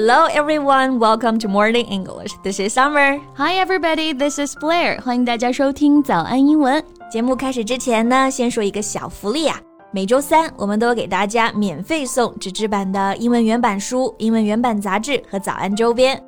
Hello everyone, welcome to Morning English. This is Summer. Hi everybody, this is Blair. 欢迎大家收听早安英文。节目开始之前呢，先说一个小福利啊。每周三，我们都给大家免费送纸质版的英文原版书、英文原版杂志和早安周边。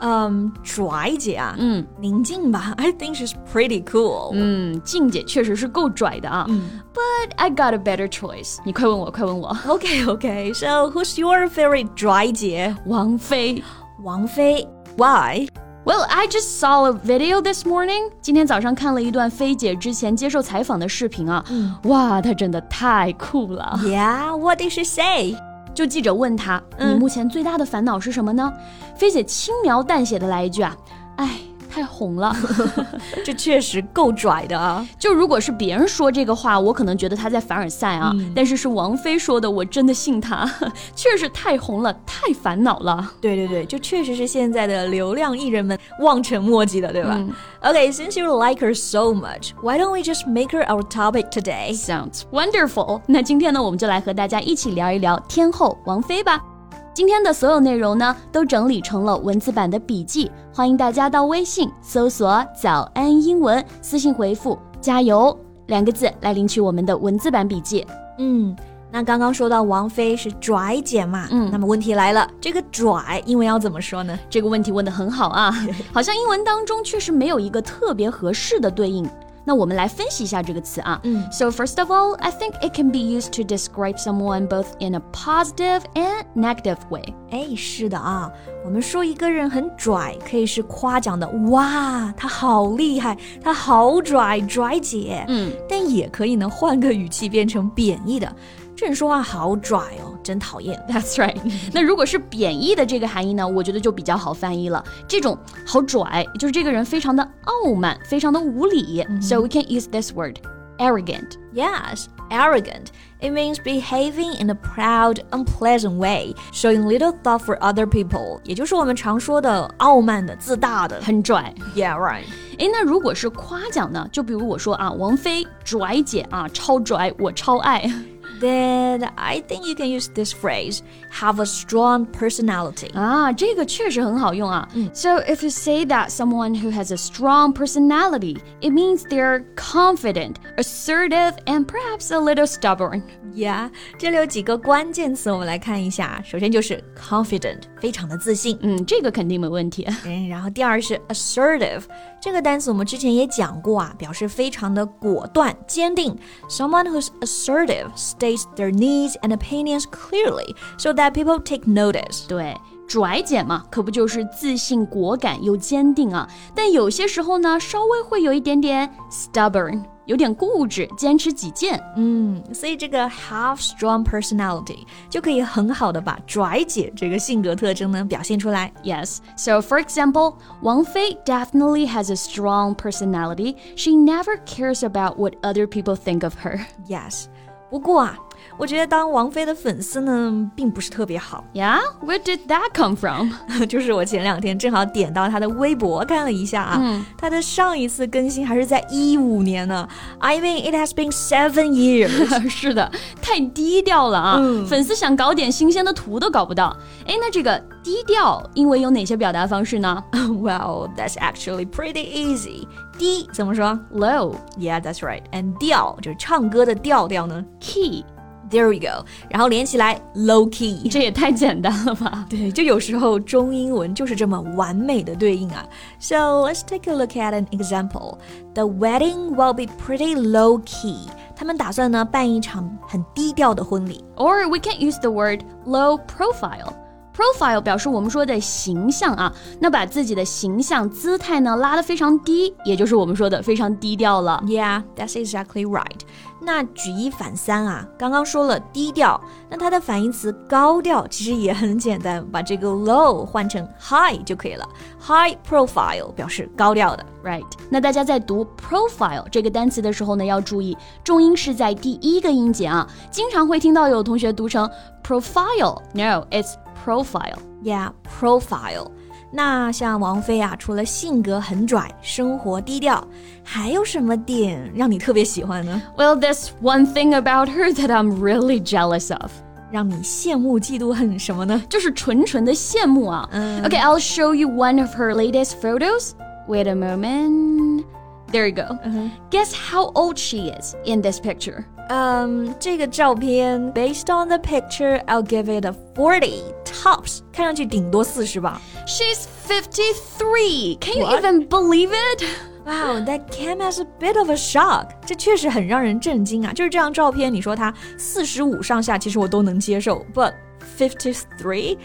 嗯，拽姐啊，嗯，宁静吧，I think she's pretty cool。嗯，静姐确实是够拽的啊。嗯，But I got a better choice。你快问我，快问我。Okay, okay. So who's your favorite 拽姐？王菲。王菲？Why? Well, I just saw a video this morning。今天早上看了一段菲姐之前接受采访的视频啊。嗯、哇，她真的太酷了。Yeah, what did she say? 就记者问他：“你目前最大的烦恼是什么呢？”菲姐轻描淡写的来一句啊：“哎。”太红了，这确实够拽的啊！就如果是别人说这个话，我可能觉得他在凡尔赛啊。但是是王菲说的，我真的信他，确实太红了，太烦恼了。对对对，就确实是现在的流量艺人们望尘莫及的，对吧？Okay, since you like her so much, why don't we just make her our topic today? Sounds wonderful. 那今天呢，我们就来和大家一起聊一聊天后王菲吧。今天的所有内容呢，都整理成了文字版的笔记，欢迎大家到微信搜索“早安英文”，私信回复“加油”两个字来领取我们的文字版笔记。嗯，那刚刚说到王菲是拽姐嘛，嗯，那么问题来了，这个拽英文要怎么说呢？这个问题问得很好啊，好像英文当中确实没有一个特别合适的对应。那我们来分析一下这个词啊。嗯，So first of all, I think it can be used to describe someone both in a positive and negative way。哎，是的啊，我们说一个人很拽，可以是夸奖的，哇，他好厉害，他好拽，拽姐。嗯，但也可以呢，换个语气变成贬义的。这人说话好拽哦，真讨厌。That's right。那如果是贬义的这个含义呢，我觉得就比较好翻译了。这种好拽，就是这个人非常的傲慢，非常的无理。So we can use this word, arrogant. Yes, arrogant. It means behaving in a proud, unpleasant way, showing little thought for other people. 也就是我们常说的傲慢的、自大的、很拽。Yeah, right. 诶，那如果是夸奖呢？就比如我说啊，王菲拽姐啊，超拽，我超爱。 Then I think you can use this phrase have a strong personality. Ah, So if you say that someone who has a strong personality, it means they're confident, assertive, and perhaps a little stubborn. Yeah，这里有几个关键词，我们来看一下。首先就是 confident，非常的自信。嗯，这个肯定没问题。嗯，然后第二是 assertive，这个单词我们之前也讲过啊，表示非常的果断、坚定。Someone who's assertive states their needs and opinions clearly, so that people take notice. 对。拽姐嘛，可不就是自信、果敢又坚定啊？但有些时候呢，稍微会有一点点 stubborn，有点固执，坚持己见。嗯，所以这个 have strong personality 就可以很好的把拽姐这个性格特征呢表现出来。Yes. So for example, Wang Fei definitely has a strong personality. She never cares about what other people think of her. Yes. 不过啊。 我觉得当王菲的粉丝呢，并不是特别好。Yeah, where did that come from? 就是我前两天正好点到她的微博看了一下啊，嗯、她的上一次更新还是在一五年呢。I mean, it has been seven years. 是的，太低调了啊！嗯、粉丝想搞点新鲜的图都搞不到。哎，那这个低调，英文有哪些表达方式呢？Well, that's actually pretty easy. 低怎么说？Low. Yeah, that's right. And 调就是唱歌的调调呢？Key. There we go，然后连起来 low key，这也太简单了吧？对，就有时候中英文就是这么完美的对应啊。So let's take a look at an example. The wedding will be pretty low key. 他们打算呢办一场很低调的婚礼。Or we can use the word low profile. Profile 表示我们说的形象啊，那把自己的形象姿态呢拉得非常低，也就是我们说的非常低调了。Yeah, that's exactly right. 那举一反三啊，刚刚说了低调，那它的反义词高调其实也很简单，把这个 low 换成 high 就可以了。High profile 表示高调的，right？那大家在读 profile 这个单词的时候呢，要注意重音是在第一个音节啊，经常会听到有同学读成 profile，no，it's profile。Yeah, profile. 那像王菲啊，除了性格很拽、生活低调，还有什么点让你特别喜欢呢？Well, there's one thing about her that I'm really jealous of. 让你羡慕、嫉妒、恨什么呢？就是纯纯的羡慕啊。嗯、okay, I'll show you one of her latest photos. Wait a moment. There you go. Uh-huh. Guess how old she is in this picture. Um, 这个照片 based on the picture, I'll give it a forty tops. 看上去顶多四十吧。She's fifty-three. Can you what? even believe it? Wow, that came as a bit of a shock. 这确实很让人震惊啊！就是这张照片，你说她四十五上下，其实我都能接受，but fifty-three.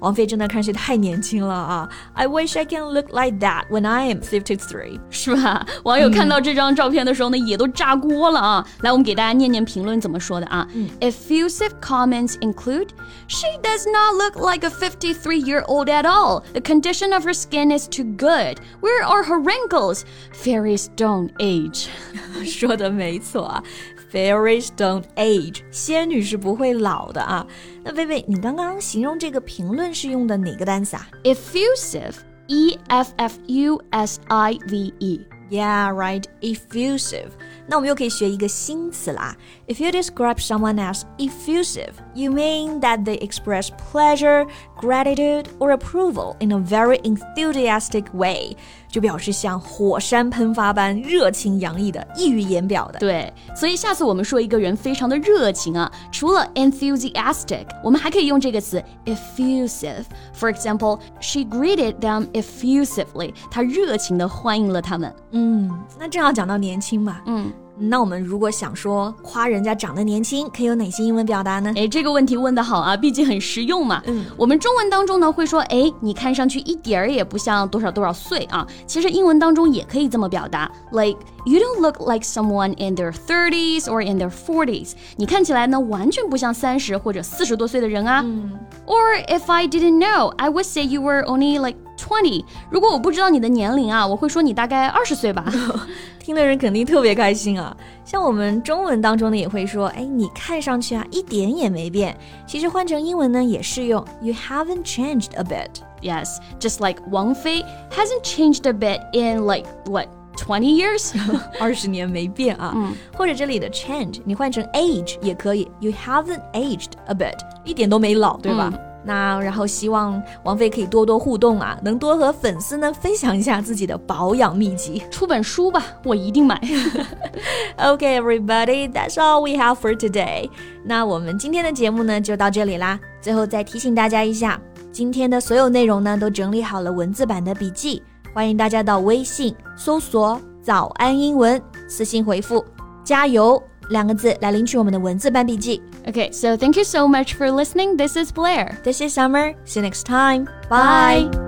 王菲真的看上去太年轻了啊！I wish I can look like that when I am fifty three，是吧？网友看到这张照片的时候呢，也都炸锅了啊！来，我们给大家念念评论怎么说的啊？Effusive comments include: She does not look like a fifty three year old at all. The condition of her skin is too good. Where are her wrinkles? Fairies don't age. 说的没错啊。 Fairies don't age，仙女是不会老的啊。那薇薇，你刚刚形容这个评论是用的哪个单词啊？Effusive，E F F U S I V E。Yeah, right. Effusive. 那我们又可以学一个新词啦。If you describe someone as effusive, you mean that they express pleasure, gratitude, or approval in a very enthusiastic way. 就表示像火山喷发般热情洋溢的、溢于言表的。对，所以下次我们说一个人非常的热情啊，除了 enthusiastic，我们还可以用这个词 effusive。For example, she greeted them effusively. 她热情的欢迎了他们。嗯，那正好讲到年轻嘛。嗯。 那我们如果想说夸人家长得年轻，可以有哪些英文表达呢？哎，这个问题问得好啊，毕竟很实用嘛。嗯，我们中文当中呢会说，哎，你看上去一点儿也不像多少多少岁啊。其实英文当中也可以这么表达，like you don't look like someone in their thirties or in their forties。你看起来呢完全不像三十或者四十多岁的人啊。嗯。Or if I didn't know, I would say you were only like twenty。如果我不知道你的年龄啊，我会说你大概二十岁吧。听的人肯定特别开心啊！像我们中文当中呢，也会说，哎，你看上去啊，一点也没变。其实换成英文呢，也适用。You haven't changed a bit. Yes, just like Wang Fei hasn't changed a bit in like what twenty years，二十年没变啊。嗯，或者这里的 change，你换成 age 也可以。You haven't aged a bit，一点都没老，对吧？那然后希望王菲可以多多互动啊，能多和粉丝呢分享一下自己的保养秘籍，出本书吧，我一定买。Okay, everybody, that's all we have for today. 那我们今天的节目呢就到这里啦。最后再提醒大家一下，今天的所有内容呢都整理好了文字版的笔记，欢迎大家到微信搜索“早安英文”，私信回复“加油”两个字来领取我们的文字版笔记。Okay, so thank you so much for listening. This is Blair. This is Summer. See you next time. Bye. Bye.